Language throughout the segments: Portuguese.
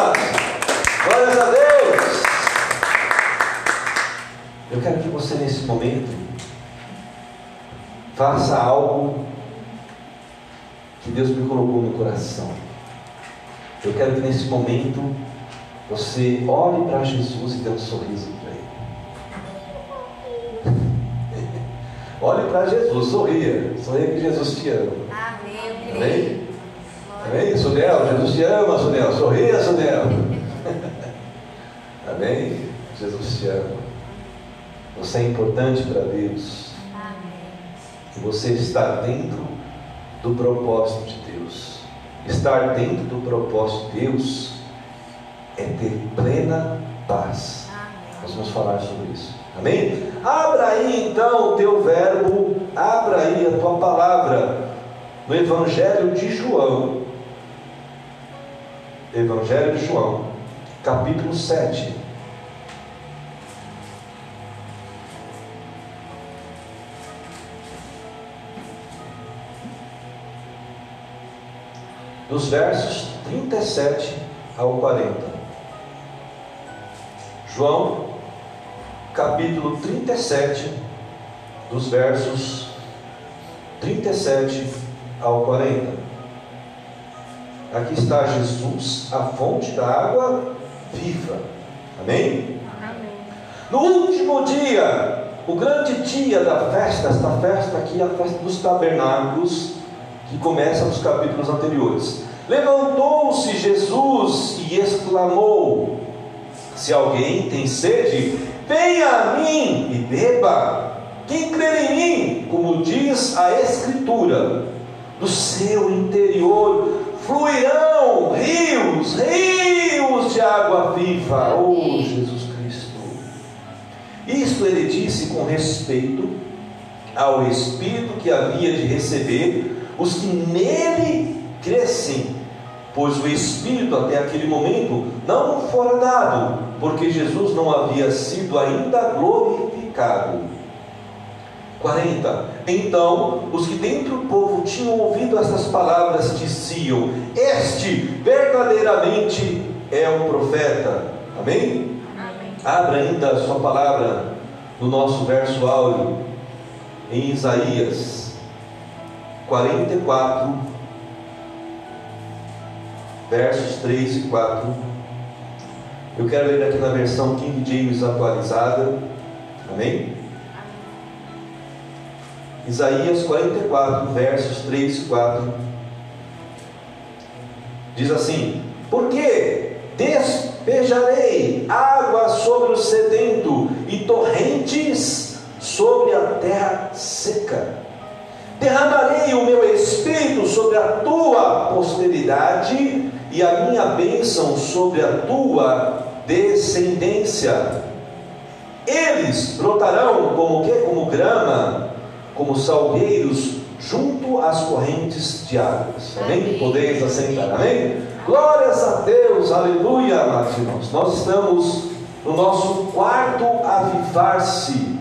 Glórias a Deus! Eu quero que você, nesse momento, faça algo que Deus me colocou no coração. Eu quero que, nesse momento, você olhe para Jesus e dê um sorriso para Ele. olhe para Jesus, sorria. Sorria que Jesus te ama. Amém. Amém? Amém? Sudel, Jesus te ama, Sudel. Sorria, Sudel. Amém? Jesus te ama. Você é importante para Deus. E você está dentro do propósito de Deus. Estar dentro do propósito de Deus é ter plena paz. Nós vamos falar sobre isso. Amém? Abra aí então o teu verbo, abra aí a tua palavra no Evangelho de João. Evangelho de João, capítulo 7. Dos versos 37 ao 40. João, capítulo 37, dos versos 37 ao 40. Aqui está Jesus, a fonte da água viva. Amém? Amém. No último dia, o grande dia da festa, esta festa aqui é a festa dos tabernáculos, que começa nos capítulos anteriores. Levantou-se Jesus e exclamou: Se alguém tem sede, venha a mim e beba. Quem crer em mim, como diz a Escritura, do seu interior fluirão rios, rios de água viva. Oh, Jesus Cristo. Isto ele disse com respeito ao Espírito que havia de receber os que nele crescem, pois o Espírito até aquele momento não fora dado, porque Jesus não havia sido ainda glorificado. 40. Então, os que dentre o povo tinham ouvido essas palavras diziam: Este verdadeiramente é o profeta. Amém? Amém. Abra ainda a sua palavra no nosso verso áureo, em Isaías 44, versos 3 e 4. Eu quero ler aqui na versão King James atualizada. Amém? Isaías 44, versos 3 e 4. Diz assim: Porque despejarei água sobre o sedento e torrentes sobre a terra seca. Derramarei o meu espírito sobre a tua posteridade e a minha bênção sobre a tua descendência. Eles brotarão como que? Como grama, como salgueiros junto às correntes de águas. Amém? Amém. Podeis assentar. Amém? Glórias a Deus, aleluia, amados irmãos. Nós estamos no nosso quarto avivar-se.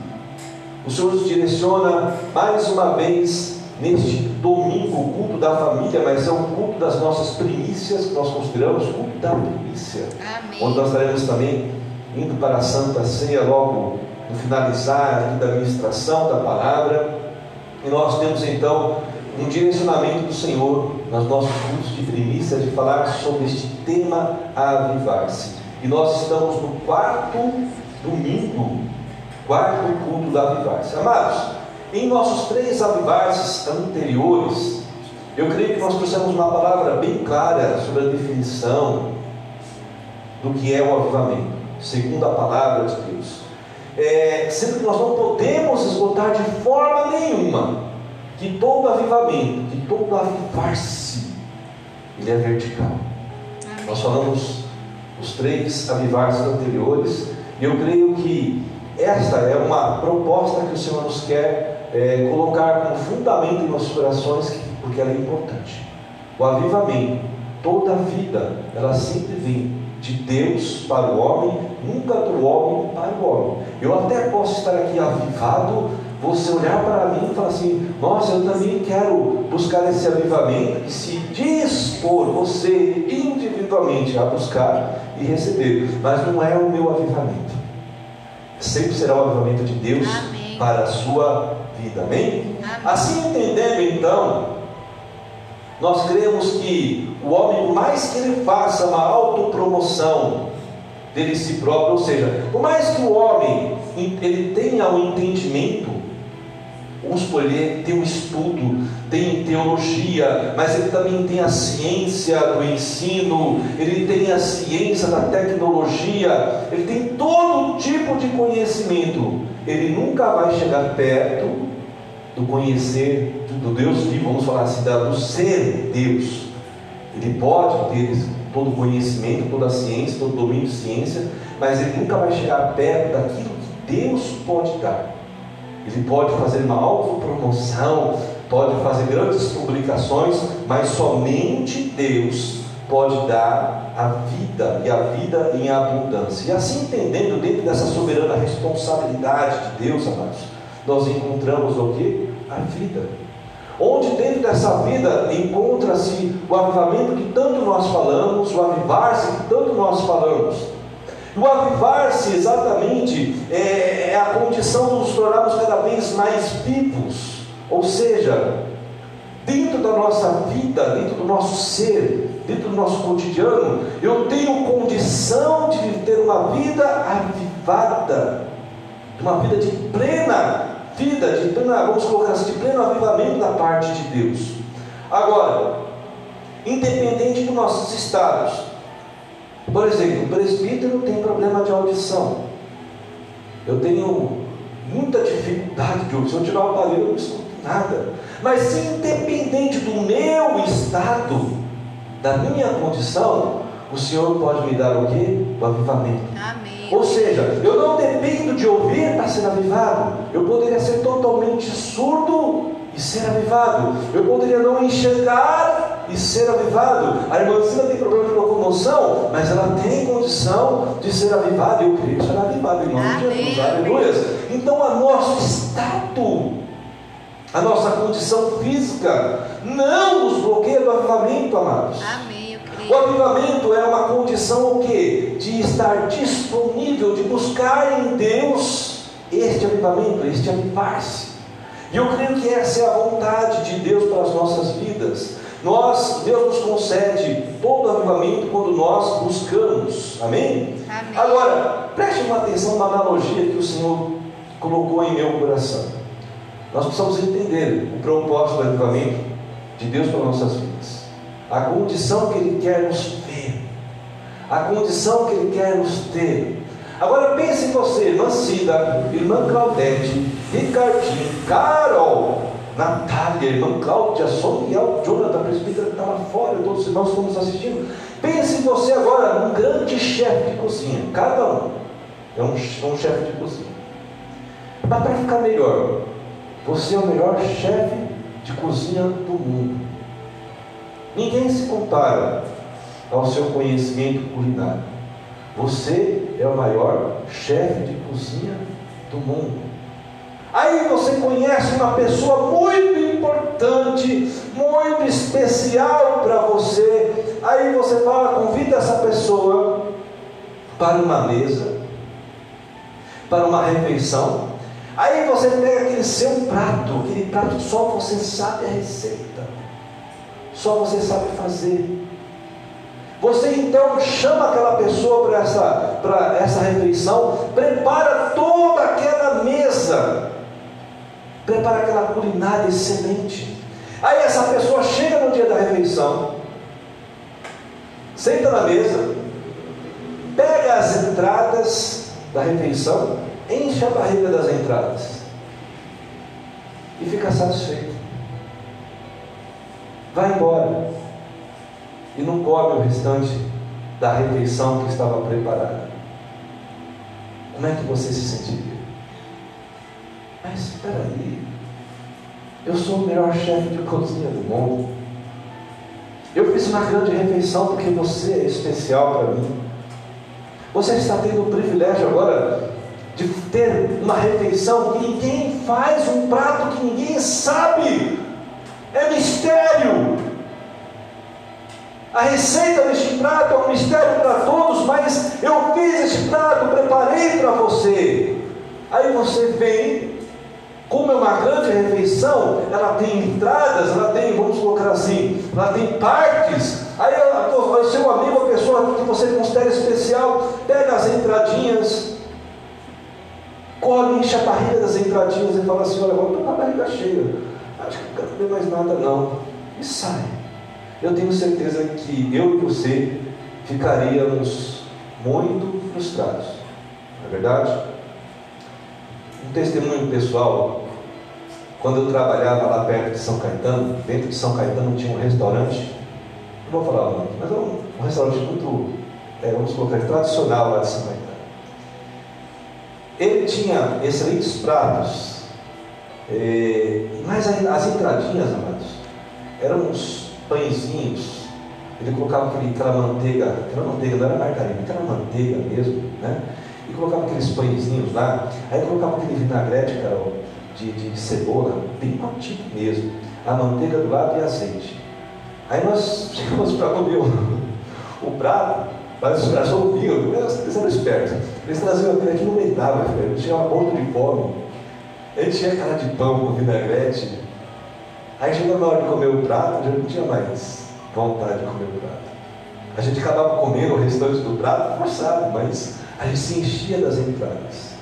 O Senhor nos direciona mais uma vez neste domingo, o culto da família, mas é o culto das nossas primícias, que nós consideramos o culto da primícia. Amém. Onde nós estaremos também indo para a Santa Ceia logo no finalizar aqui da ministração da palavra. E nós temos então um direcionamento do Senhor nos nossos cultos de primícia de falar sobre este tema avivar-se. E nós estamos no quarto domingo, quarto culto da avivar-se. Amados, em nossos três avivar-se anteriores, eu creio que nós trouxemos uma palavra bem clara sobre a definição do que é o avivamento, segundo a palavra de Deus. É, sendo que nós não podemos esgotar de forma nenhuma que todo avivamento, que todo avivar-se, ele é vertical. Nós falamos os três avivar-se anteriores, e eu creio que esta é uma proposta que o Senhor nos quer é, colocar como fundamento em nossos corações, que- porque ela é importante. O avivamento, toda a vida, ela sempre vem de Deus para o homem, nunca do homem para o homem. Eu até posso estar aqui avivado, você olhar para mim e falar assim: Nossa, eu também quero buscar esse avivamento e se dispor, você individualmente a buscar e receber, mas não é o meu avivamento. Sempre será o avivamento de Deus Amém. para a sua vida. Amém? Amém? Assim entendendo então, nós cremos que o homem, por mais que ele faça uma autopromoção dele si próprio, ou seja, por mais que o homem ele tenha um entendimento Vamos escolher, tem um estudo, tem teologia, mas ele também tem a ciência do ensino, ele tem a ciência da tecnologia, ele tem todo tipo de conhecimento. Ele nunca vai chegar perto do conhecer do Deus vivo, vamos falar assim, do ser Deus. Ele pode ter todo o conhecimento, toda a ciência, todo o domínio de ciência, mas ele nunca vai chegar perto daquilo que Deus pode dar. Ele pode fazer uma autopromoção, pode fazer grandes publicações, mas somente Deus pode dar a vida e a vida em abundância. E assim entendendo dentro dessa soberana responsabilidade de Deus, amados, nós encontramos o que? A vida. Onde dentro dessa vida encontra-se o avivamento que tanto nós falamos, o avivar-se que tanto nós falamos. O avivar-se exatamente é, é a condição de nos tornarmos cada vez mais vivos, ou seja, dentro da nossa vida, dentro do nosso ser, dentro do nosso cotidiano, eu tenho condição de ter uma vida avivada, uma vida de plena vida, de plena, vamos colocar assim, de pleno avivamento da parte de Deus. Agora, independente dos nossos estados, por exemplo, o presbítero tem problema de audição. Eu tenho muita dificuldade de ouvir. Se eu tirar o aparelho, eu não escuto nada. Mas independente do meu estado, da minha condição, o Senhor pode me dar o quê? O avivamento. Amém. Ou seja, eu não dependo de ouvir para ser avivado. Eu poderia ser totalmente surdo e ser avivado. Eu poderia não enxergar e ser avivado. A irmãzinha tem problema de locomoção, mas ela tem condição de ser avivada. Eu creio que será avivada em nome de Jesus. Aleluia. Então, o nosso estado, a nossa condição física, não nos bloqueia do avivamento, amados. Amém. O avivamento é uma condição o quê? De estar disponível, de buscar em Deus este avivamento, este avivar-se. E eu creio que essa é a vontade de Deus para as nossas vidas. Nós, Deus nos concede todo avivamento quando nós buscamos. Amém? Amém? Agora, preste uma atenção na analogia que o Senhor colocou em meu coração. Nós precisamos entender o propósito do avivamento de Deus para nossas vidas. A condição que Ele quer nos ver. A condição que Ele quer nos ter. Agora pense em você, irmã Cida, irmã Claudete, Ricardinho, Carol, Natália, irmã Cláudia, Soniel, Jonathan, presbítero que estava fora, todos nós estamos assistindo. Pense em você agora num grande chefe de cozinha, cada um é um, um chefe de cozinha. Mas para ficar melhor, você é o melhor chefe de cozinha do mundo. Ninguém se compara ao seu conhecimento culinário. Você é o maior chefe de cozinha do mundo. Aí você conhece uma pessoa muito importante, muito especial para você. Aí você fala, convida essa pessoa para uma mesa, para uma refeição. Aí você pega aquele seu prato, aquele prato que só você sabe a receita, só você sabe fazer. Você então chama aquela pessoa para essa, para essa refeição, prepara toda aquela mesa prepara aquela culinária excelente. Aí essa pessoa chega no dia da refeição, senta na mesa, pega as entradas da refeição, enche a barriga das entradas e fica satisfeito. Vai embora e não come o restante da refeição que estava preparada. Como é que você se sentiria? Mas espera aí, eu sou o melhor chefe de cozinha do mundo. Eu fiz uma grande refeição porque você é especial para mim. Você está tendo o privilégio agora de ter uma refeição que ninguém faz, um prato que ninguém sabe. É mistério. A receita deste prato é um mistério para todos, mas eu fiz este prato, preparei para você. Aí você vem, como é uma grande refeição, ela tem entradas, ela tem, vamos colocar assim, ela tem partes. Aí o seu amigo, a pessoa que você considera especial, pega as entradinhas, come, enche a barriga das entradinhas e fala assim: Olha, agora estou com a barriga cheia, acho que não quero comer mais nada, não. E sai. Eu tenho certeza que eu e você ficaríamos muito frustrados, não é verdade? Um testemunho pessoal, quando eu trabalhava lá perto de São Caetano, dentro de São Caetano tinha um restaurante, não vou falar o nome, mas é um, um restaurante muito, é, vamos colocar, tradicional lá de São Caetano. Ele tinha excelentes pratos, é, mas as entradinhas, amados, eram uns pãezinhos. Ele colocava aquele, aquela manteiga, aquela manteiga não era margarina, aquela manteiga mesmo, né? e colocava aqueles pãezinhos lá, aí colocava aquele vinagrete, Carol, de, de cebola, bem tipo mesmo, a manteiga do lado e azeite. Aí nós chegamos para comer o, o prato, mas os caras ouviam, eles eram espertos, eles traziam aquele que não aguentava, tinha uma ponta de fome, ele tinha cara de pão com vinagrete, aí chegou na hora de comer o prato, já não tinha mais vontade de comer o prato. A gente acabava comendo o restante do prato forçado, mas a gente se enchia das entradas.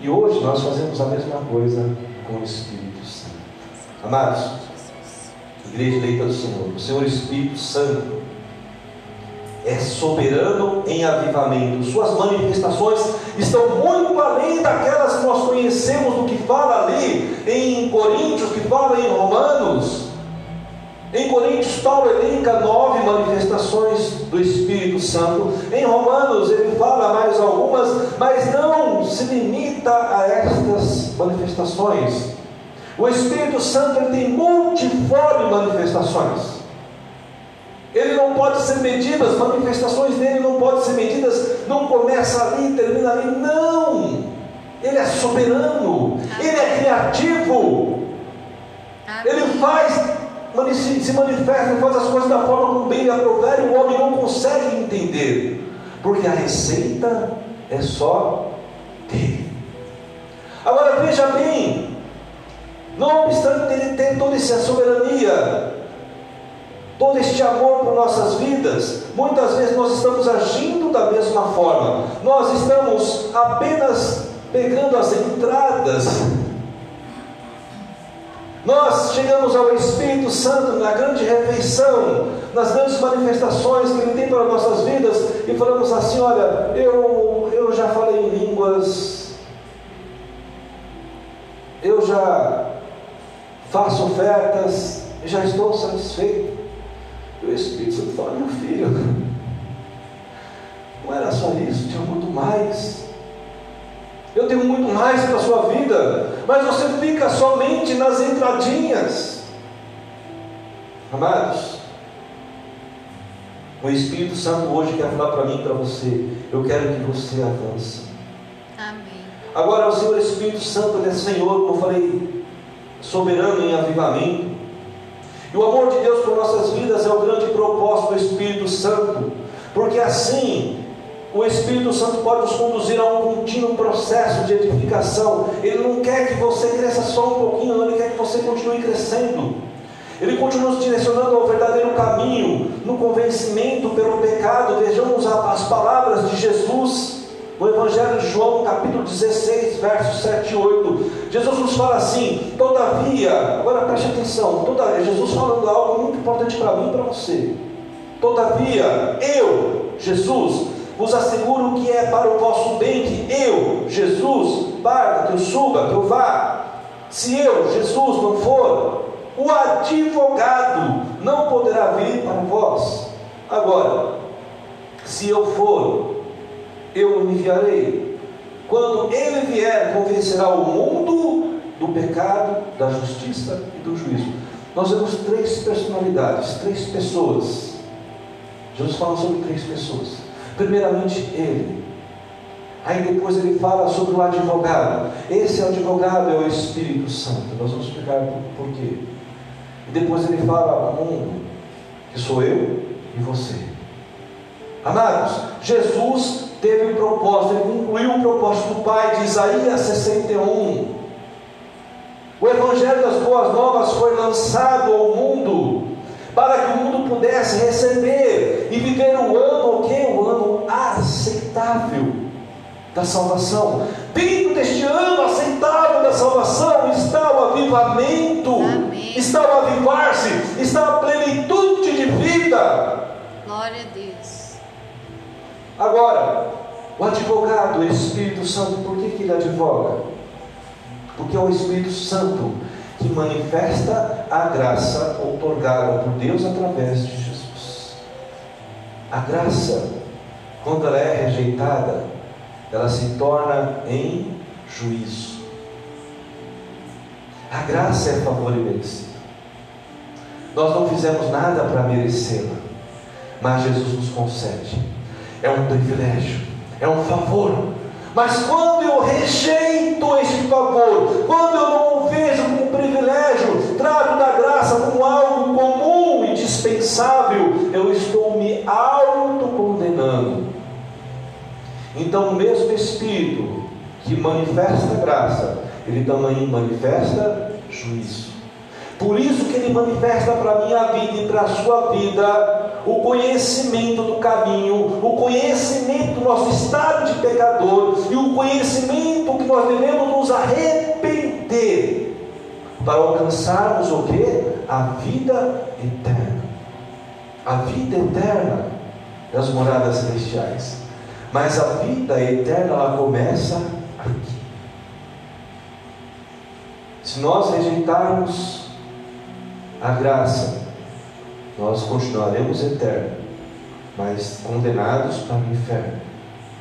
E hoje nós fazemos a mesma coisa com o Espírito Santo. Amados, Igreja eleita do Senhor, o Senhor Espírito Santo é soberano em avivamento. Suas manifestações estão muito além daquelas que nós conhecemos do que fala ali em Coríntios, que fala em Romanos. Em Coríntios, Paulo elenca nove manifestações do Espírito Santo. Em Romanos, ele fala mais algumas, mas não se limita a estas manifestações. O Espírito Santo ele tem multiforme manifestações. Ele não pode ser medido, as manifestações dele não podem ser medidas, não começa ali, termina ali. Não! Ele é soberano, ele é criativo. Ele faz se manifesta faz as coisas da forma como bem lhe aprover, e o homem não consegue entender, porque a receita é só dele. Agora veja bem, não obstante ele ter toda essa soberania, todo este amor por nossas vidas, muitas vezes nós estamos agindo da mesma forma, nós estamos apenas pegando as entradas. Nós chegamos ao Espírito Santo na grande refeição, nas grandes manifestações que Ele tem para nossas vidas, e falamos assim: olha, eu, eu já falei em línguas, eu já faço ofertas, já estou satisfeito. E o Espírito Santo fala: meu filho, não era só isso, tinha muito mais. Eu tenho muito mais para a sua vida, mas você fica somente nas entradinhas. Amados, o Espírito Santo hoje quer falar para mim e para você. Eu quero que você avance. Amém. Agora, o Senhor Espírito Santo, Ele é Senhor, como eu falei, soberano em avivamento. E o amor de Deus por nossas vidas é o grande propósito do Espírito Santo, porque assim o Espírito Santo pode nos conduzir a um contínuo processo de edificação. Ele não quer que você cresça só um pouquinho, ele quer que você continue crescendo. Ele continua nos direcionando ao verdadeiro caminho, no convencimento pelo pecado. Vejamos as palavras de Jesus no Evangelho de João, capítulo 16, versos 7 e 8. Jesus nos fala assim: Todavia, agora preste atenção, todavia, Jesus falando algo muito importante para mim e para você. Todavia, eu, Jesus, vos asseguro que é para o vosso bem que eu, Jesus, barda, que eu suba, que eu vá. Se eu, Jesus, não for, o advogado não poderá vir para vós. Agora, se eu for, eu o enviarei. Quando ele vier, convencerá o mundo do pecado, da justiça e do juízo. Nós vemos três personalidades, três pessoas. Jesus fala sobre três pessoas. Primeiramente ele. Aí depois ele fala sobre o advogado. Esse advogado é o Espírito Santo. Nós vamos explicar por quê. E depois ele fala mundo. que sou eu e você. Amados, Jesus teve um propósito, ele concluiu o propósito do Pai de Isaías 61. O Evangelho das Boas Novas foi lançado ao mundo para que o mundo pudesse receber e viver o ano, o que? O ano aceitável da salvação. Dentro deste ano aceitável da salvação está o avivamento, Amém. está o avivar-se, está a plenitude de vida. Agora, o advogado, o Espírito Santo, por que, que ele advoga? Porque é o Espírito Santo que manifesta a graça outorgada por Deus através de Jesus. A graça, quando ela é rejeitada, ela se torna em juízo. A graça é favor e merecida. Nós não fizemos nada para merecê-la, mas Jesus nos concede. É um privilégio, é um favor. Mas quando eu rejeito este favor, quando eu não o vejo como privilégio, trago da graça como algo comum e dispensável, eu estou me autocondenando. Então, o mesmo Espírito que manifesta graça, ele também manifesta juízo. Por isso que ele manifesta para a minha vida e para a sua vida o conhecimento do caminho, o conhecimento do nosso estado de pecador e o conhecimento que nós devemos nos arrepender para alcançarmos o que? A vida eterna. A vida eterna das moradas celestiais. Mas a vida eterna ela começa aqui. Se nós rejeitarmos a graça, nós continuaremos eternos, mas condenados para o inferno.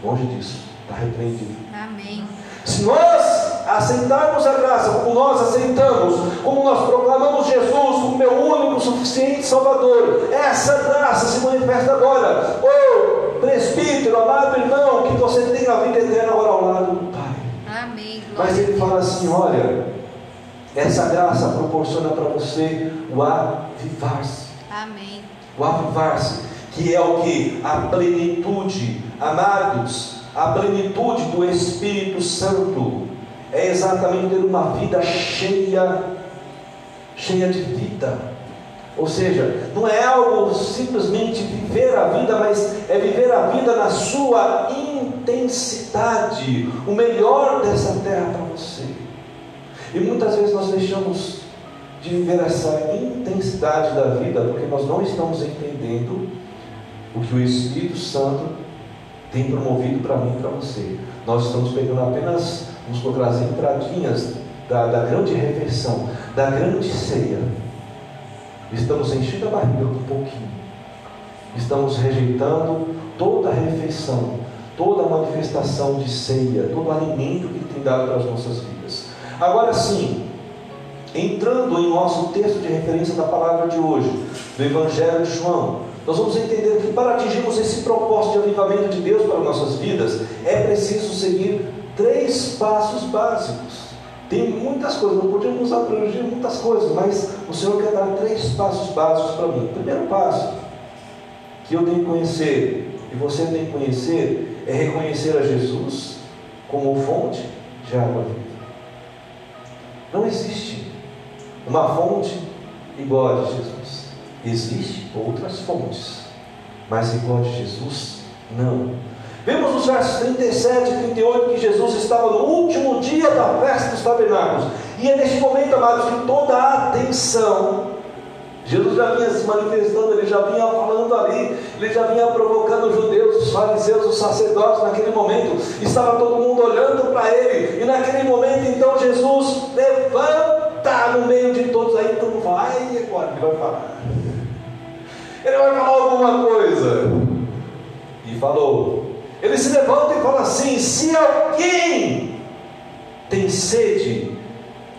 Longe disso, está repreendido. Amém. Se nós aceitarmos a graça como nós aceitamos, como nós proclamamos Jesus como meu único, suficiente Salvador, essa graça se manifesta agora. Ô oh, presbítero, amado irmão, que você tenha a vida eterna agora ao lado do Pai. Amém. Mas ele fala assim: olha, essa graça proporciona para você o avivar-se. Amém. O avivar-se, que é o que? A plenitude, amados, a plenitude do Espírito Santo é exatamente ter uma vida cheia, cheia de vida. Ou seja, não é algo simplesmente viver a vida, mas é viver a vida na sua intensidade, o melhor dessa terra para você. E muitas vezes nós deixamos de viver essa intensidade da vida porque nós não estamos entendendo o que o Espírito Santo tem promovido para mim e para você. Nós estamos pegando apenas, vamos colocar as entradinhas da, da grande refeição, da grande ceia. Estamos enchendo a barriga um pouquinho. Estamos rejeitando toda a refeição, toda a manifestação de ceia, todo o alimento que Ele tem dado para as nossas vidas. Agora sim, entrando em nosso texto de referência da palavra de hoje, do Evangelho de João, nós vamos entender que para atingirmos esse propósito de avivamento de Deus para nossas vidas, é preciso seguir três passos básicos. Tem muitas coisas, não podemos abranger muitas coisas, mas o Senhor quer dar três passos básicos para mim. O primeiro passo que eu tenho que conhecer e você tem que conhecer é reconhecer a Jesus como fonte de água viva. Não existe uma fonte igual a de Jesus. Existem outras fontes, mas igual a de Jesus, não. Vemos nos versos 37 e 38 que Jesus estava no último dia da festa dos tabernáculos. E é neste momento, amados, que toda a atenção, Jesus já vinha se manifestando, ele já vinha falando ali, ele já vinha provocando os judeus, os fariseus, os sacerdotes naquele momento. Estava todo mundo olhando para ele. E naquele momento, então, Jesus vai falar. Ele vai falar alguma coisa. E falou, ele se levanta e fala assim: se alguém tem sede,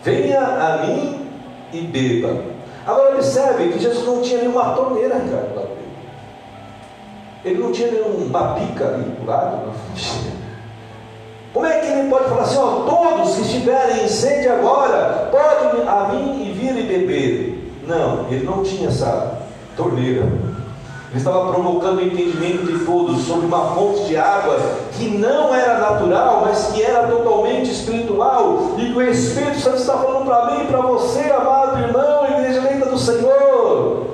venha a mim e beba. Agora observe que Jesus não tinha nenhuma torneira, cara, lá. Ele não tinha nenhuma pica ali do lado. Como é que ele pode falar assim, ó, todos que estiverem em sede agora, podem a mim e vir e beber? Não, ele não tinha essa torneira. Ele estava provocando o entendimento de todos sobre uma fonte de água que não era natural, mas que era totalmente espiritual, e que o Espírito Santo está falando para mim e para você, amado irmão, igreja linda do Senhor.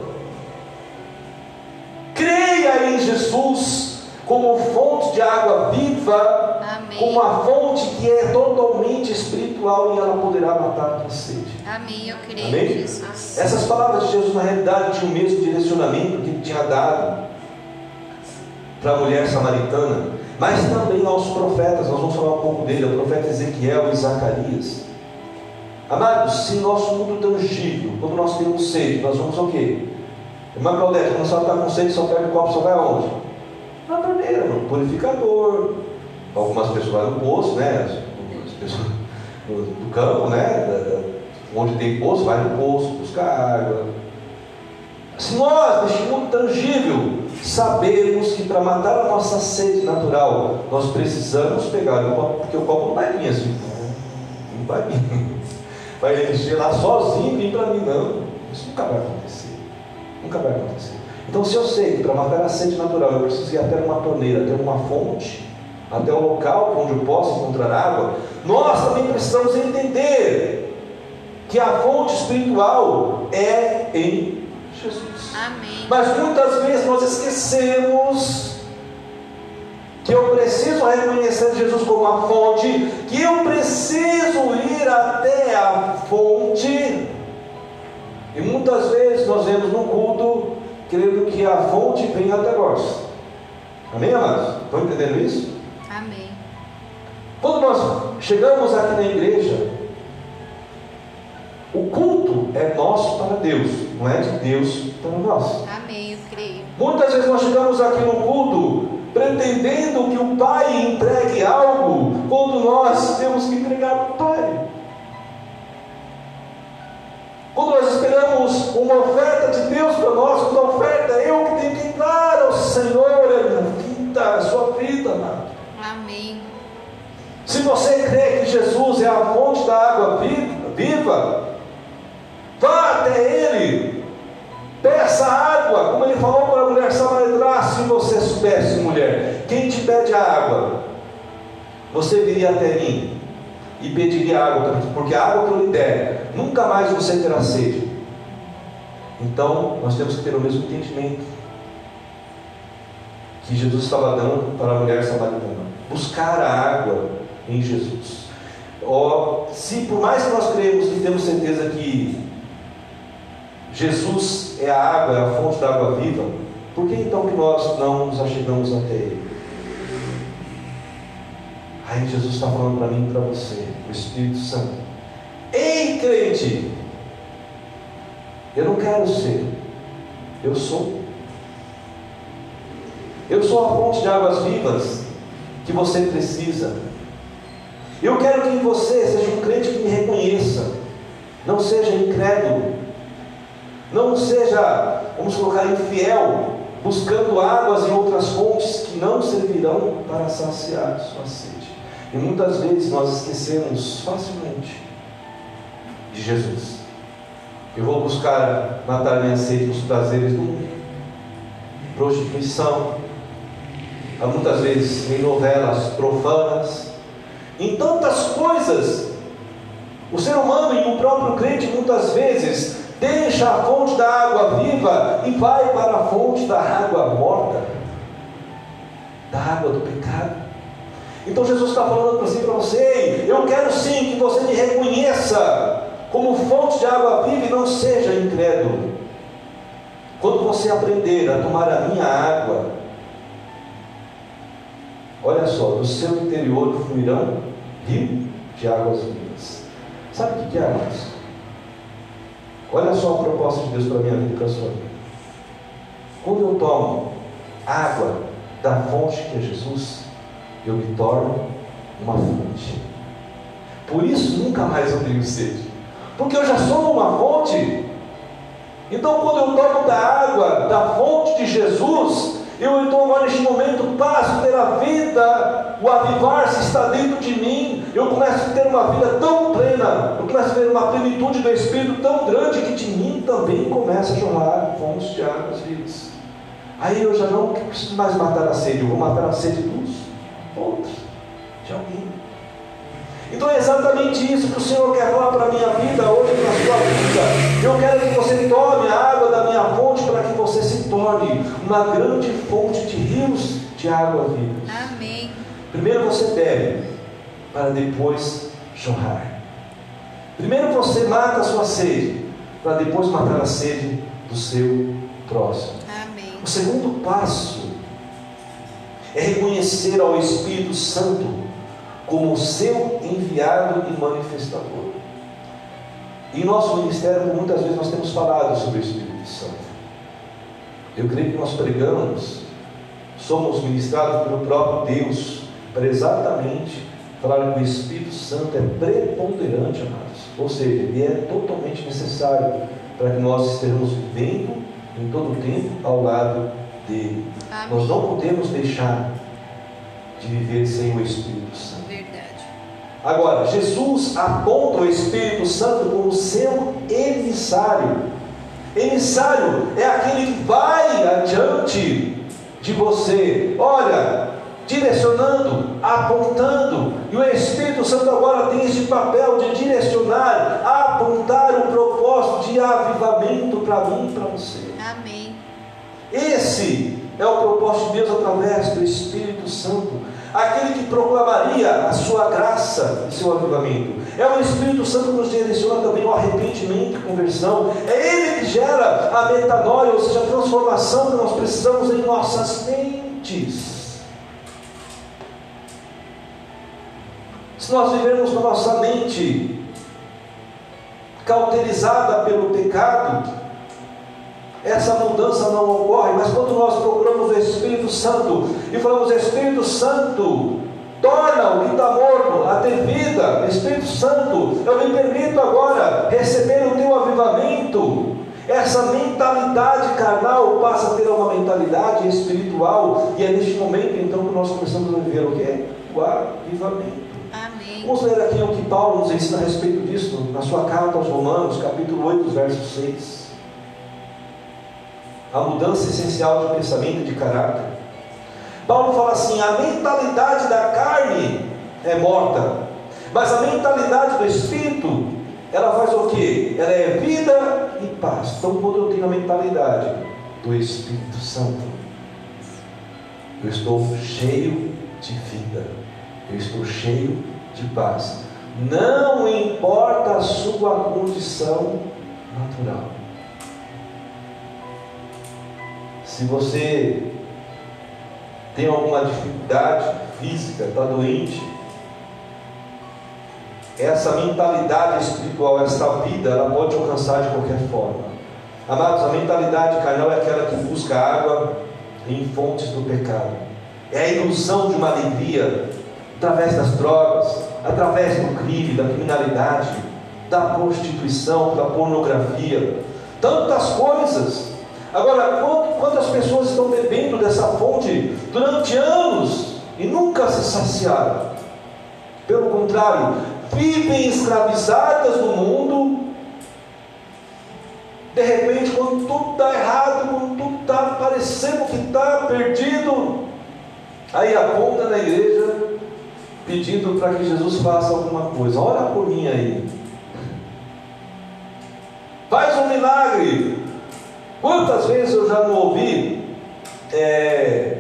Creia em Jesus como fonte de água viva, Amém. como uma fonte que é totalmente espiritual e ela poderá matar a tua sede. Amém. Eu creio, Amém? Jesus. Essas palavras de Jesus, na realidade, tinham o mesmo direcionamento que ele tinha dado para a mulher samaritana, mas também aos profetas. Nós vamos falar um pouco dele, o profeta Ezequiel e Zacarias. Amados, se nosso mundo tangível, quando nós temos sede, nós vamos ao quê? Irmã Claudete, quando a senhora está com sede, só pega o copo, só vai aonde? Na torneira, no purificador. Algumas pessoas vão no poço, né? As pessoas do campo, né? Onde tem poço, vai no poço, buscar água. Se nós, neste mundo tangível, sabemos que para matar a nossa sede natural, nós precisamos pegar o copo, porque o copo não vai vir assim, não vai vir, vai encher lá sozinho vir para mim, não. Isso nunca vai acontecer. Nunca vai acontecer. Então, se eu sei que para matar a sede natural eu preciso ir até uma torneira, até uma fonte, até um local onde eu possa encontrar água, nós também precisamos entender que a fonte espiritual é em Jesus. Amém. Mas muitas vezes nós esquecemos que eu preciso reconhecer Jesus como a fonte, que eu preciso ir até a fonte. E muitas vezes nós vemos no culto crendo que a fonte vem até nós. Amém, amados? Estão entendendo isso? Amém. Quando nós chegamos aqui na igreja, o culto é nosso para Deus, não é de Deus para nós. Amém. Eu creio. Muitas vezes nós chegamos aqui no culto pretendendo que o Pai entregue algo, quando nós temos que entregar para o Pai. Quando nós esperamos uma oferta de Deus para nós, quando a oferta é eu que tenho que dar ao Senhor, é a minha vida, a sua vida, amado. Amém. Se você crê que Jesus é a fonte da água vi- viva, vá até Ele, peça água, como ele falou para a mulher samaritana: "Ah, se você soubesse, mulher, quem te pede água, você viria até mim e pediria água, porque a água que eu lhe der, nunca mais você terá sede. Então, nós temos que ter o mesmo entendimento que Jesus estava dando para a mulher samaritana. Buscar a água em Jesus. Ó, se por mais que nós cremos e temos certeza que Jesus é a água, é a fonte da água viva, por que então que nós não nos achegamos até Ele? Aí Jesus está falando para mim e para você, o Espírito Santo. Ei, crente! Eu não quero ser, eu sou. Eu sou a fonte de águas vivas que você precisa. Eu quero que você seja um crente que me reconheça, não seja incrédulo, não seja, vamos colocar, infiel, buscando águas em outras fontes que não servirão para saciar sua sede. E muitas vezes nós esquecemos facilmente de Jesus. Eu vou buscar matar minha sede nos prazeres do mundo, prostituição, há muitas vezes em novelas profanas, em tantas coisas. O ser humano e o próprio crente muitas vezes deixa a fonte da água viva e vai para a fonte da água morta, da água do pecado. Então Jesus está falando para si para você, "Ei, eu quero sim que você me reconheça como fonte de água viva e não seja incrédulo. Quando você aprender a tomar a minha água, olha só, do seu interior fluirão rio de águas vivas. Sabe o que é, amados? Olha só a proposta de Deus para a minha vida e para a sua vida. Quando eu tomo água da fonte que é Jesus, eu me torno uma fonte. Por isso nunca mais eu tenho sede. Porque eu já sou uma fonte. Então quando eu tomo da água, da fonte de Jesus, eu então agora neste momento passo a ter a vida, o avivar-se está dentro de mim, eu começo a ter uma vida tão plena, eu começo a ter uma plenitude do Espírito tão grande que de mim também começa a jorrar fontes de águas vivas. Aí eu já não preciso mais matar a sede, eu vou matar a sede dos outros, de alguém. Então é exatamente isso que o Senhor quer falar para a minha vida hoje, na sua vida. Eu quero que você tome a água da minha fonte para que você se torne uma grande fonte de rios de água viva. Amém. Primeiro você bebe, para depois jorrar. Primeiro você mata a sua sede, para depois matar a sede do seu próximo. Amém. O segundo passo é reconhecer ao Espírito Santo como seu enviado e manifestador. Em nosso ministério, muitas vezes nós temos falado sobre o Espírito Santo. Eu creio que nós pregamos, somos ministrados pelo próprio Deus para exatamente falar que o Espírito Santo é preponderante, amados. Ou seja, ele é totalmente necessário para que nós estejamos vivendo em todo o tempo ao lado dele. Amém. Nós não podemos deixar de viver sem o Espírito Santo. Verdade. Agora, Jesus aponta o Espírito Santo como seu emissário. Emissário é aquele que vai adiante de você. Olha, direcionando, apontando. E o Espírito Santo agora tem esse papel de direcionar, apontar o propósito de avivamento para mim e para você. Amém. Esse é o propósito de Deus através do Espírito Santo, aquele que proclamaria a sua graça e seu avivamento. É o Espírito Santo que nos direciona também ao arrependimento e conversão. É ele que gera a metanoia, ou seja, a transformação que nós precisamos em nossas mentes. Se nós vivermos na nossa mente cauterizada pelo pecado, essa mudança não ocorre, mas quando nós procuramos o Espírito Santo e falamos, Espírito Santo, torna o que está morto a ter vida, Espírito Santo, eu me permito agora receber o teu avivamento. Essa mentalidade carnal passa a ter uma mentalidade espiritual, e é neste momento então que nós começamos a viver o que? O avivamento. Amém. Vamos ler aqui o que Paulo nos ensina a respeito disso, na sua carta aos Romanos, capítulo 8, verso 6 a mudança essencial de pensamento e de caráter. Paulo fala assim: a mentalidade da carne é morta, mas a mentalidade do espírito, ela faz o que? Ela é vida e paz. Então, quando eu tenho a mentalidade do Espírito Santo, eu estou cheio de vida, eu estou cheio de paz. Não importa a sua condição natural. Se você tem alguma dificuldade física, está doente, essa mentalidade espiritual, essa vida, ela pode alcançar de qualquer forma. Amados, a mentalidade carnal é aquela que busca água em fontes do pecado. É a ilusão de uma alegria através das drogas, através do crime, da criminalidade, da prostituição, da pornografia, tantas coisas. Agora, quantas pessoas estão bebendo dessa fonte durante anos e nunca se saciaram? Pelo contrário, vivem escravizadas no mundo. De repente, quando tudo está errado, quando tudo está parecendo que está perdido, aí aponta na igreja pedindo para que Jesus faça alguma coisa. Ora por mim aí. Faz um milagre. Quantas vezes eu já não ouvi? É,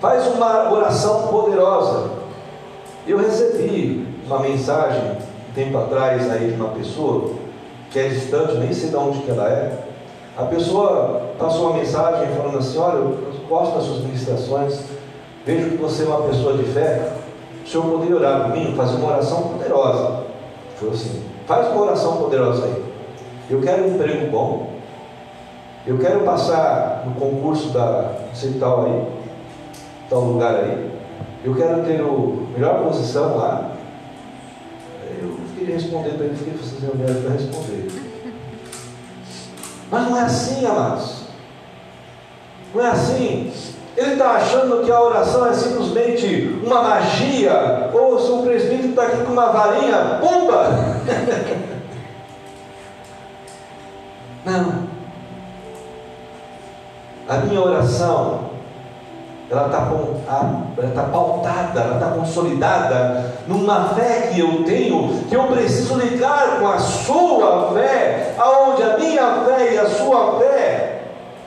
faz uma oração poderosa. Eu recebi uma mensagem um tempo atrás aí de uma pessoa que é distante, nem sei de onde que ela é. A pessoa passou uma mensagem falando assim: Olha, eu gosto das suas ministrações, vejo que você é uma pessoa de fé. O senhor poderia orar por mim, fazer uma oração poderosa. Foi assim: faz uma oração poderosa aí. Eu quero um emprego bom, eu quero passar no concurso da tal aí, tal lugar aí. Eu quero ter o melhor posição lá. Eu queria responder para ele, fiquei fazendo merda para responder. Mas não é assim, amados. Não é assim. Ele está achando que a oração é simplesmente uma magia, ou se o presbítero está aqui com uma varinha, pumba! Não. A minha oração, ela está tá pautada, ela está consolidada numa fé que eu tenho, que eu preciso ligar com a sua fé, aonde a minha fé e a sua fé,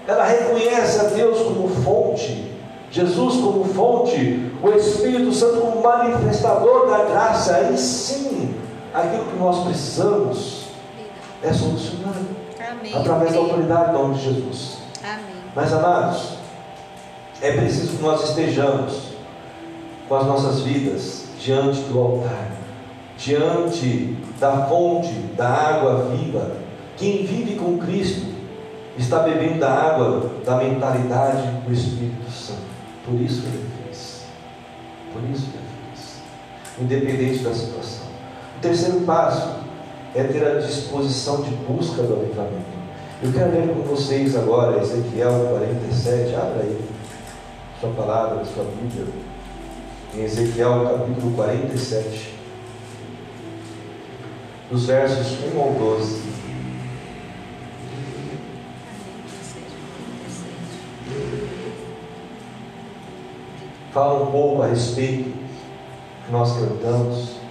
ela reconhece a Deus como fonte, Jesus como fonte, o Espírito Santo como manifestador da graça, aí sim, aquilo que nós precisamos é solucionado Amém. através da autoridade do nome de Jesus. Amém. Mas amados, é preciso que nós estejamos com as nossas vidas diante do altar, diante da fonte da água viva. Quem vive com Cristo está bebendo da água da mentalidade do Espírito Santo. Por isso ele fez. Por isso ele fez. Independente da situação. O terceiro passo é ter a disposição de busca do avivamento. Eu quero ler com vocês agora Ezequiel 47, abra aí sua palavra, sua Bíblia, em Ezequiel capítulo 47, dos versos 1 ao 12. Fala um pouco a respeito que nós cantamos.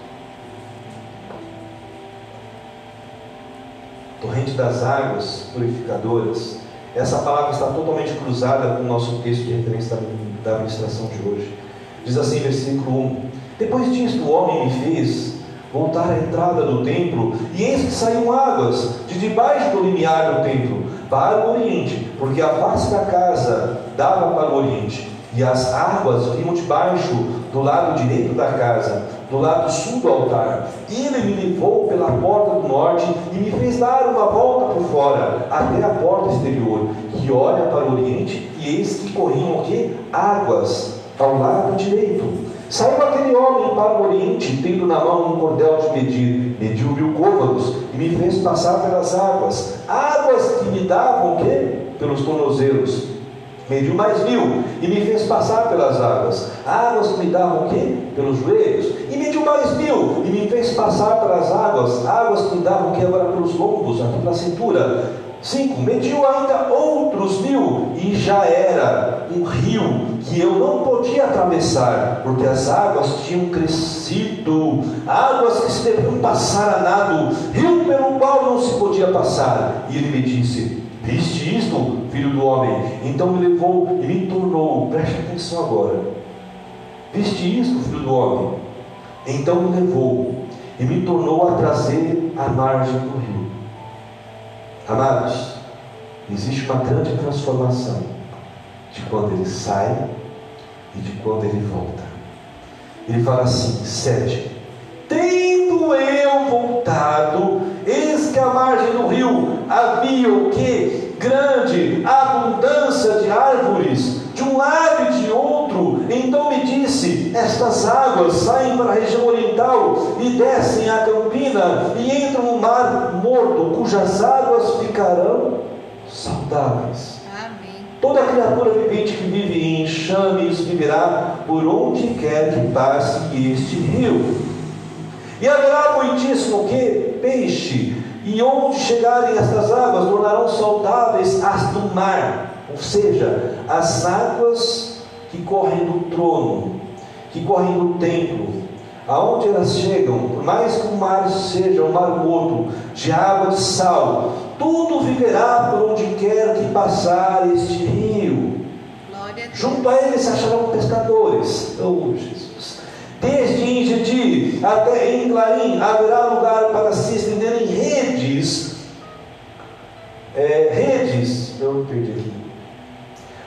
Torrente das águas purificadoras. Essa palavra está totalmente cruzada com o nosso texto de referência da da ministração de hoje. Diz assim, versículo 1: Depois disto, o homem me fez voltar à entrada do templo, e eis que saíam águas de debaixo do limiar do templo para o oriente, porque a face da casa dava para o oriente, e as águas vinham debaixo do lado direito da casa, do lado sul do altar. Ele me levou pela porta do norte e me fez dar uma volta por fora, até a porta exterior, que olha para o oriente, e eis que corriam o quê? Águas ao lado direito. Saiu aquele homem para o oriente, tendo na mão um cordel de medir, mediu mil côvados e me fez passar pelas águas, águas que me davam o quê? Pelos tornozelos. Mediu mais mil e me fez passar pelas águas, águas que me davam o quê? Pelos joelhos. E mediu mais mil e me fez passar pelas águas, águas que me davam o quê? Agora pelos lombos, aqui pela cintura. 5. Mediu ainda outros mil, e já era um rio que eu não podia atravessar, porque as águas tinham crescido, águas que se deviam passar a nado, rio pelo qual não se podia passar. E ele me disse: Viste isto, filho do homem? Então me levou e me tornou, preste atenção agora. Viste isto, filho do homem? Então me levou e me tornou a trazer à margem do rio. Amados, existe uma grande transformação de quando ele sai e de quando ele volta. Ele fala assim: sete. Tendo eu voltado, eis que à margem do rio havia o que? Grande abundância de árvores, de um lado e de outro. Então me disse: Estas águas saem para a região oriental e descem a campina e entram no mar morto, cujas águas ficarão saudáveis. Amém. Toda criatura vivente que vive em enxames viverá por onde quer que passe este rio. E haverá muitíssimo que peixe, e onde chegarem estas águas tornarão saudáveis as do mar, ou seja, as águas que correm do trono, que correm do templo, aonde elas chegam, por mais que o mar seja um mar morto, de água de sal, tudo viverá por onde quer que passar este rio. A. Junto a ele se acharão pescadores. Oh, Jesus. Desde Ingedi até em Clarim haverá lugar para se estender. É, redes, eu perdi aqui.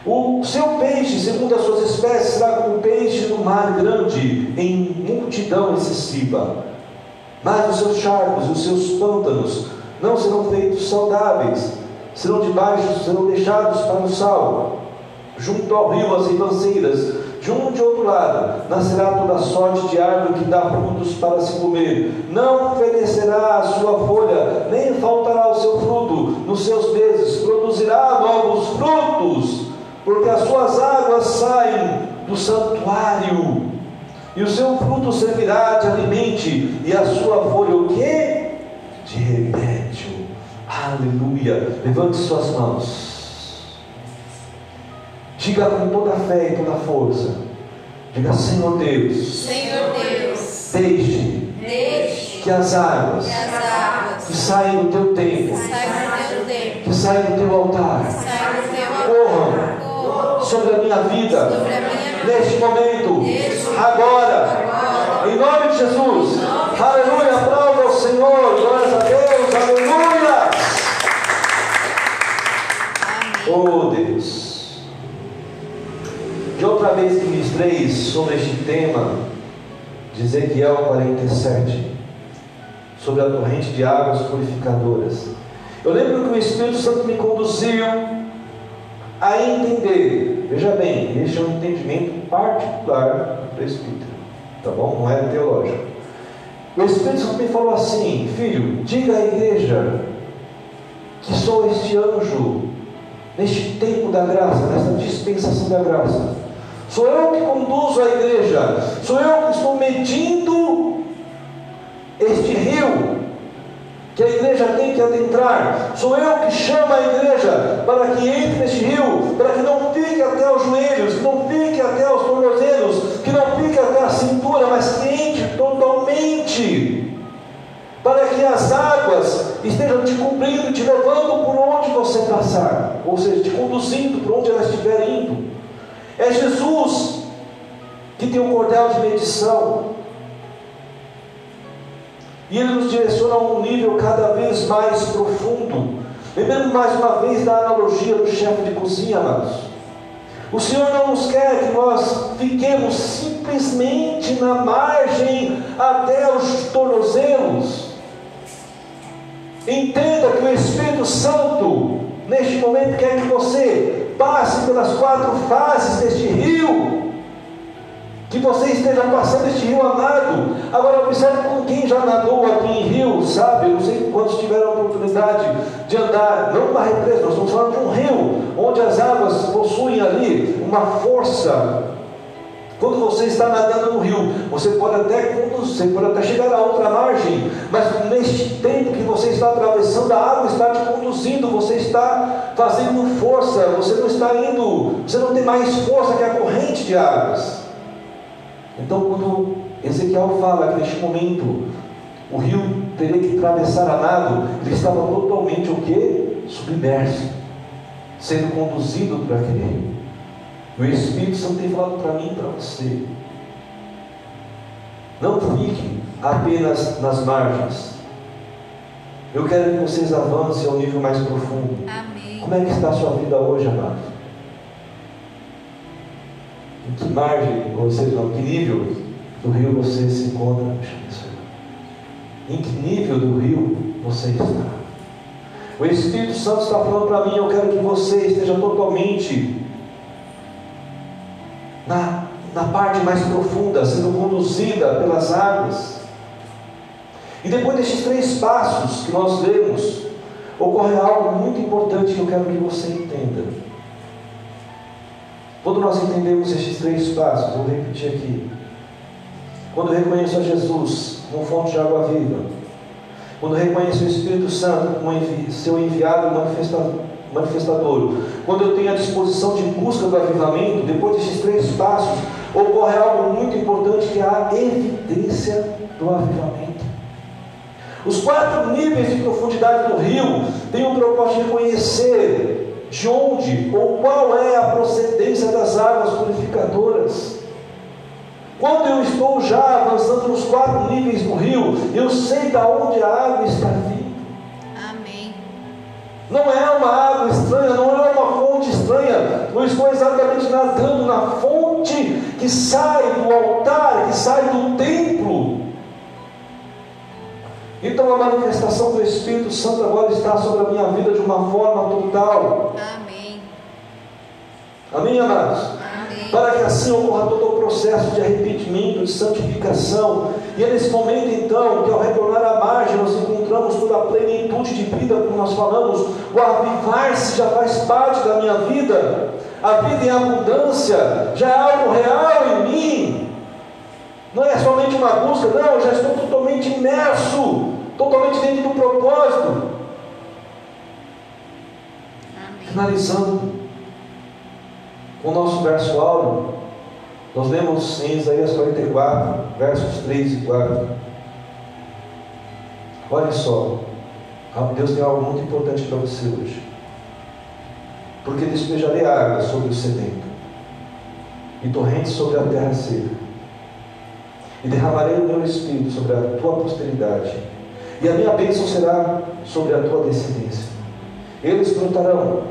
O seu peixe, segundo as suas espécies, será como peixe do mar grande, em multidão excessiva. Mas os seus charcos e os seus pântanos não serão feitos saudáveis, serão debaixo, serão deixados para o sal. Junto ao rio, as ribanceiras, de um de outro lado, nascerá toda sorte de árvore que dá frutos para se comer. Não fenecerá a sua folha, nem faltará o seu fruto. Nos seus meses produzirá novos frutos, porque as suas águas saem do santuário. E o seu fruto servirá de alimente, e a sua folha o quê? De remédio. Aleluia. Levante suas mãos. Diga com toda a fé e toda a força. Diga, Senhor Deus, Senhor Deus, deixe deixe que as águas que as águas que saem do teu templo, que saem do teu altar, corram sobre a minha vida, sobre a minha vida. neste momento, Neste agora, Agora, em nome de Jesus. Aleluia, aplauda ao Senhor, glórias a Deus, aleluia. amém. Oh. De outra vez que ministrei sobre este tema de Ezequiel 47, sobre a corrente de águas purificadoras, eu lembro que o Espírito Santo me conduziu a entender, veja bem, este é um entendimento particular do presbítero, tá bom? Não é teológico. O Espírito Santo me falou assim: Filho, diga à igreja que sou este anjo neste tempo da graça, nessa dispensação da graça. Sou eu que conduzo a igreja, sou eu que estou medindo este rio que a igreja tem que adentrar. Sou eu que chamo a igreja para que entre neste rio, para que não fique até os joelhos, que não fique até os tornozelos, que não fique até a cintura, mas que entre totalmente. Para que as águas estejam te cobrindo, te levando por onde você passar, ou seja, te conduzindo por onde elas estiverem indo. É Jesus que tem um cordel de medição. E ele nos direciona a um nível cada vez mais profundo. Lembrando mais uma vez da analogia do chefe de cozinha, amados. O Senhor não nos quer que nós fiquemos simplesmente na margem até os tornozelos. Entenda que o Espírito Santo, neste momento, quer que você passe pelas quatro fases deste rio que você esteja passando este rio amado. Agora observe com quem já nadou aqui em rio, sabe? Eu não sei quantos tiveram a oportunidade de andar, não uma represa, nós estamos falando de um rio, onde as águas possuem ali uma força. Quando você está nadando no rio, você pode até conduzir, pode até chegar a outra margem, mas neste tempo que você está atravessando, a água está te conduzindo, você está fazendo força, você não está indo, você não tem mais força que a corrente de águas. Então, quando Ezequiel fala que neste momento o rio teria que atravessar a nado, ele estava totalmente o que? Submerso, sendo conduzido por aquele rio. O Espírito Santo tem falado para mim e para você. Não fique apenas nas margens. Eu quero que vocês avancem ao nível mais profundo. Amém. Como é que está a sua vida hoje, amado? Em que margem, ou seja, em que nível do rio você se encontra? Em que nível do rio você está? O Espírito Santo está falando para mim, eu quero que você esteja totalmente na, parte mais profunda, sendo conduzida pelas águas. E depois destes três passos que nós lemos, ocorre algo muito importante que eu quero que você entenda. Quando nós entendemos estes três passos, vou repetir aqui. Quando reconheço a Jesus como fonte de água viva, quando reconheço o Espírito Santo como seu enviado manifestador, manifestador, quando eu tenho a disposição de busca do avivamento, depois destes três passos, ocorre algo muito importante que é a evidência do avivamento. Os quatro níveis de profundidade do rio têm o propósito de reconhecer de onde ou qual é a procedência das águas purificadoras. Quando eu estou já avançando nos quatro níveis do rio, eu sei de onde a água está vindo. Não é uma água estranha, não é uma fonte estranha. Eu estou exatamente nadando na fonte que sai do altar, que sai do templo. Então a manifestação do Espírito Santo agora está sobre a minha vida de uma forma total. Amém. Amém, amados? Amém. Para que assim ocorra todo o processo de arrependimento, de santificação. E é nesse momento, então, que ao retornar à margem, nós encontramos toda a plenitude de vida, como nós falamos. O avivar-se já faz parte da minha vida. A vida em abundância já é algo real em mim. Não é somente uma busca, não, eu já estou totalmente imerso, totalmente dentro do propósito. Finalizando, com o nosso verso áureo. Nós lemos em Isaías 44, versos 3 e 4. Olha só, Deus tem algo muito importante para você hoje. Porque despejarei água sobre o sedento, e torrentes sobre a terra seca, e derramarei o meu espírito sobre a tua posteridade, e a minha bênção será sobre a tua descendência. Eles brotarão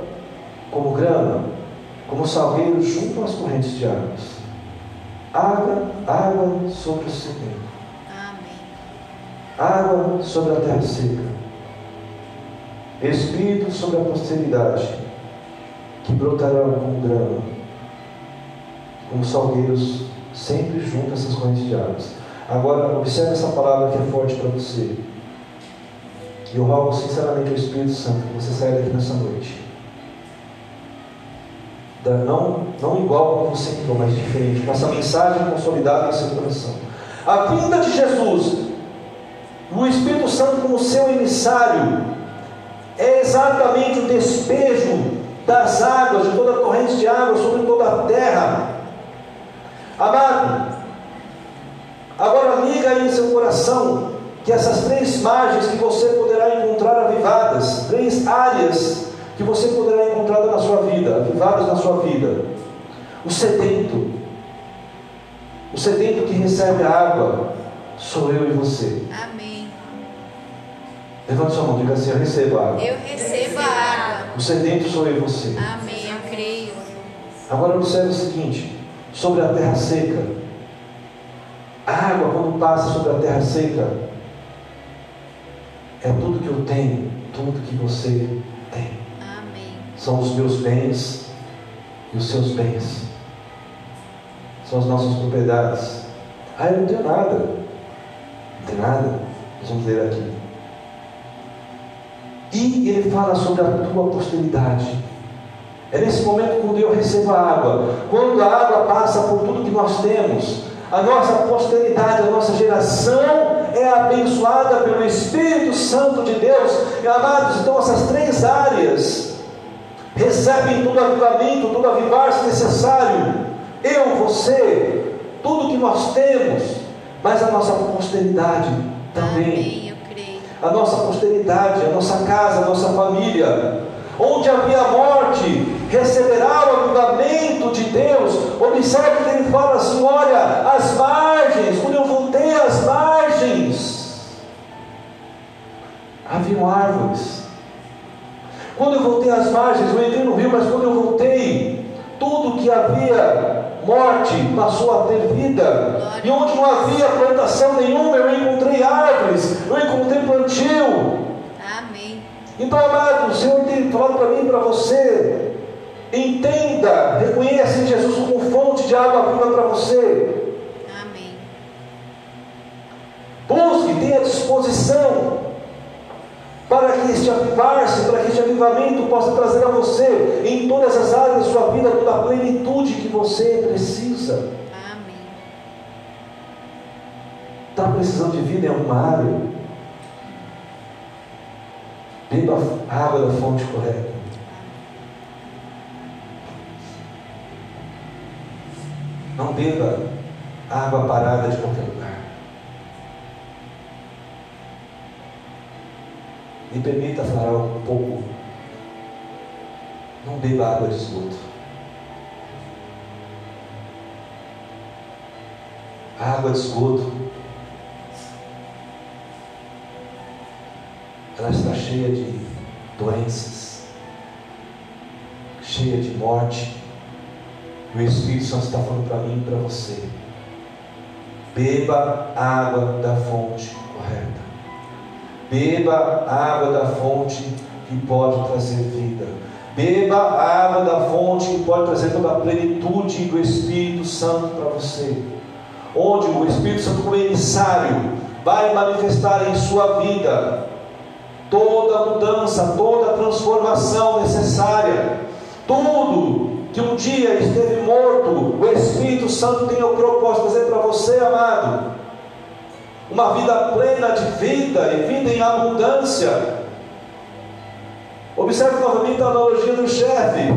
como grama, como salgueiros junto às correntes de águas. Água, água sobre o sedento. Amém. Água sobre a terra seca. Espírito sobre a posteridade, que brotarão como grama, como salgueiros, sempre junto a essas correntes de águas. Agora, observe essa palavra que é forte para você. E eu rogo sinceramente ao Espírito Santo que você saia daqui nessa noite. Da, não, não igual como você entrou, mas diferente, com essa mensagem consolidada em seu coração. A vinda de Jesus, o Espírito Santo como seu emissário, é exatamente o despejo das águas, de toda a corrente de água sobre toda a terra. Amado, agora liga aí em seu coração que essas três margens que você poderá encontrar avivadas, três áreas que você poderá encontrar na sua vida, avivadas na sua vida. O sedento, o sedento que recebe a água, sou eu e você. Amém. Levante sua mão, diga assim: Eu recebo a água. Eu recebo a água. O sedento sou eu e você. Amém. Eu creio. Agora observe o seguinte: sobre a terra seca. A água, quando passa sobre a terra seca, é tudo que eu tenho, tudo que você. São os meus bens e os seus bens. São as nossas propriedades. Ah, eu não tenho nada. Não tem nada. Nós vamos ler aqui. E ele fala sobre a tua posteridade. É nesse momento quando eu recebo a água, quando a água passa por tudo que nós temos, a nossa posteridade, a nossa geração é abençoada pelo Espírito Santo de Deus. E amados, então essas três áreas recebem todo avivamento, todo avivar-se necessário. Eu, você, tudo que nós temos, mas a nossa posteridade também. Amém. A nossa posteridade, a nossa casa, a nossa família. Onde havia morte, receberá o avivamento de Deus. Observe que ele fala assim: olha, as margens, quando eu voltei às margens, haviam árvores. Quando eu voltei às margens, eu entrei no rio, mas quando eu voltei, tudo que havia morte passou a ter vida. E onde não havia plantação nenhuma, eu encontrei árvores, eu encontrei plantio. Amém. Então, amado, o Senhor tem falado para mim e para você. Entenda, reconheça Jesus como fonte de água viva para você. Amém. Busque, tenha disposição para que este avivar-se, para que este avivamento possa trazer a você, em todas as áreas da sua vida, toda a plenitude que você precisa. Amém. Está precisando de vida em alguma área? Beba a água da fonte correta. Não beba água parada de qualquer lugar. Me permita falar um pouco. Não beba água de esgoto. A água de esgoto, ela está cheia de doenças, cheia de morte. E o Espírito Santo está falando para mim e para você. Beba água da fonte correta. Beba água da fonte que pode trazer vida. Beba a água da fonte que pode trazer toda a plenitude do Espírito Santo para você. Onde o Espírito Santo, como emissário, vai manifestar em sua vida toda a mudança, toda a transformação necessária. Tudo que um dia esteve morto, o Espírito Santo tem o propósito de trazer para você, amado uma vida plena de vida e vida em abundância. Observe novamente a analogia do chefe.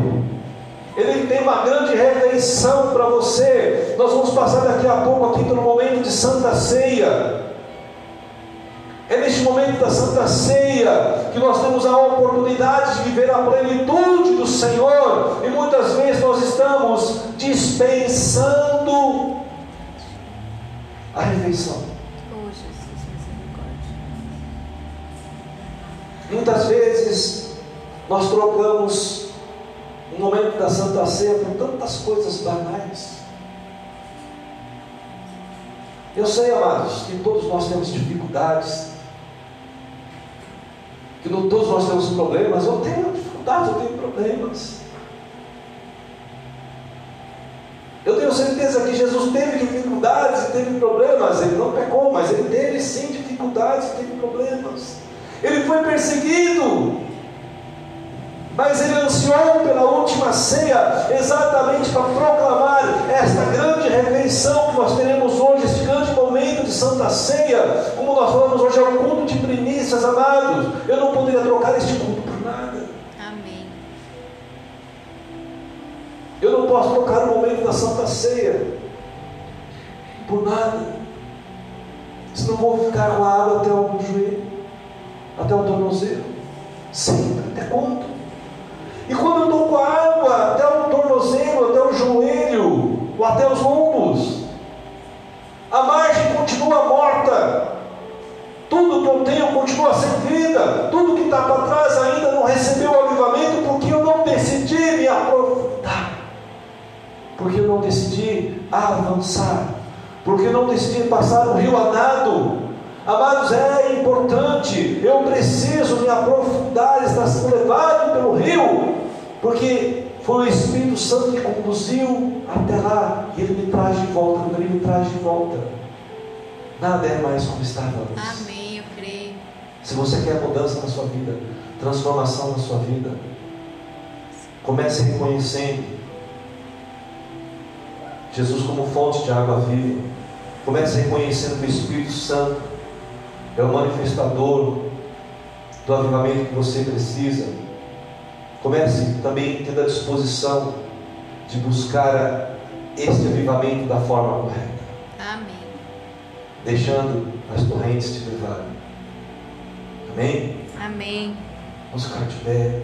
Ele tem uma grande refeição para você. Nós vamos passar daqui a pouco aqui pelo momento de Santa Ceia. É neste momento da Santa Ceia que nós temos a oportunidade de viver a plenitude do Senhor, e muitas vezes nós estamos dispensando a refeição. Oh, Jesus, misericórdia. Muitas vezes nós trocamos o momento da Santa Ceia por tantas coisas banais. Eu sei, amados, que todos nós temos dificuldades, que todos nós temos problemas. Eu tenho dificuldades, eu tenho problemas. Eu tenho certeza que Jesus teve dificuldades e teve problemas. Ele não pecou, mas ele teve sim dificuldades e teve problemas. Ele foi perseguido, mas ele ansiou pela última ceia, exatamente para proclamar esta grande refeição que nós teremos hoje, este grande momento de Santa Ceia. Como nós falamos hoje, é o culto de primícias, amados. Eu não poderia trocar este culto por nada. Amém. Eu não posso trocar o momento da Santa Ceia por nada. Senão vou ficar com a água até o joelho, até o tornozelo. Sempre, até quando? E quando eu estou com a água até o tornozelo, até o joelho, ou até os lombos, a margem continua morta. Tudo que eu tenho continua sem vida. Tudo que está para trás ainda não recebeu o avivamento porque eu não decidi me aprofundar. Porque eu não decidi avançar. Porque eu não decidi passar o rio a nado. Amados, é importante. Eu preciso me aprofundar, estar sendo levado pelo rio. Porque foi o Espírito Santo que conduziu até lá. E ele me traz de volta. Quando ele me traz de volta, nada é mais como estava antes. Amém, eu creio. Se você quer mudança na sua vida, transformação na sua vida, comece reconhecendo Jesus como fonte de água viva. Comece reconhecendo que o Espírito Santo é o manifestador do avivamento que você precisa. Comece também tendo a disposição de buscar este avivamento da forma correta, Amém. deixando as torrentes te levarem. Amém? Amém. Vamos ficar de pé.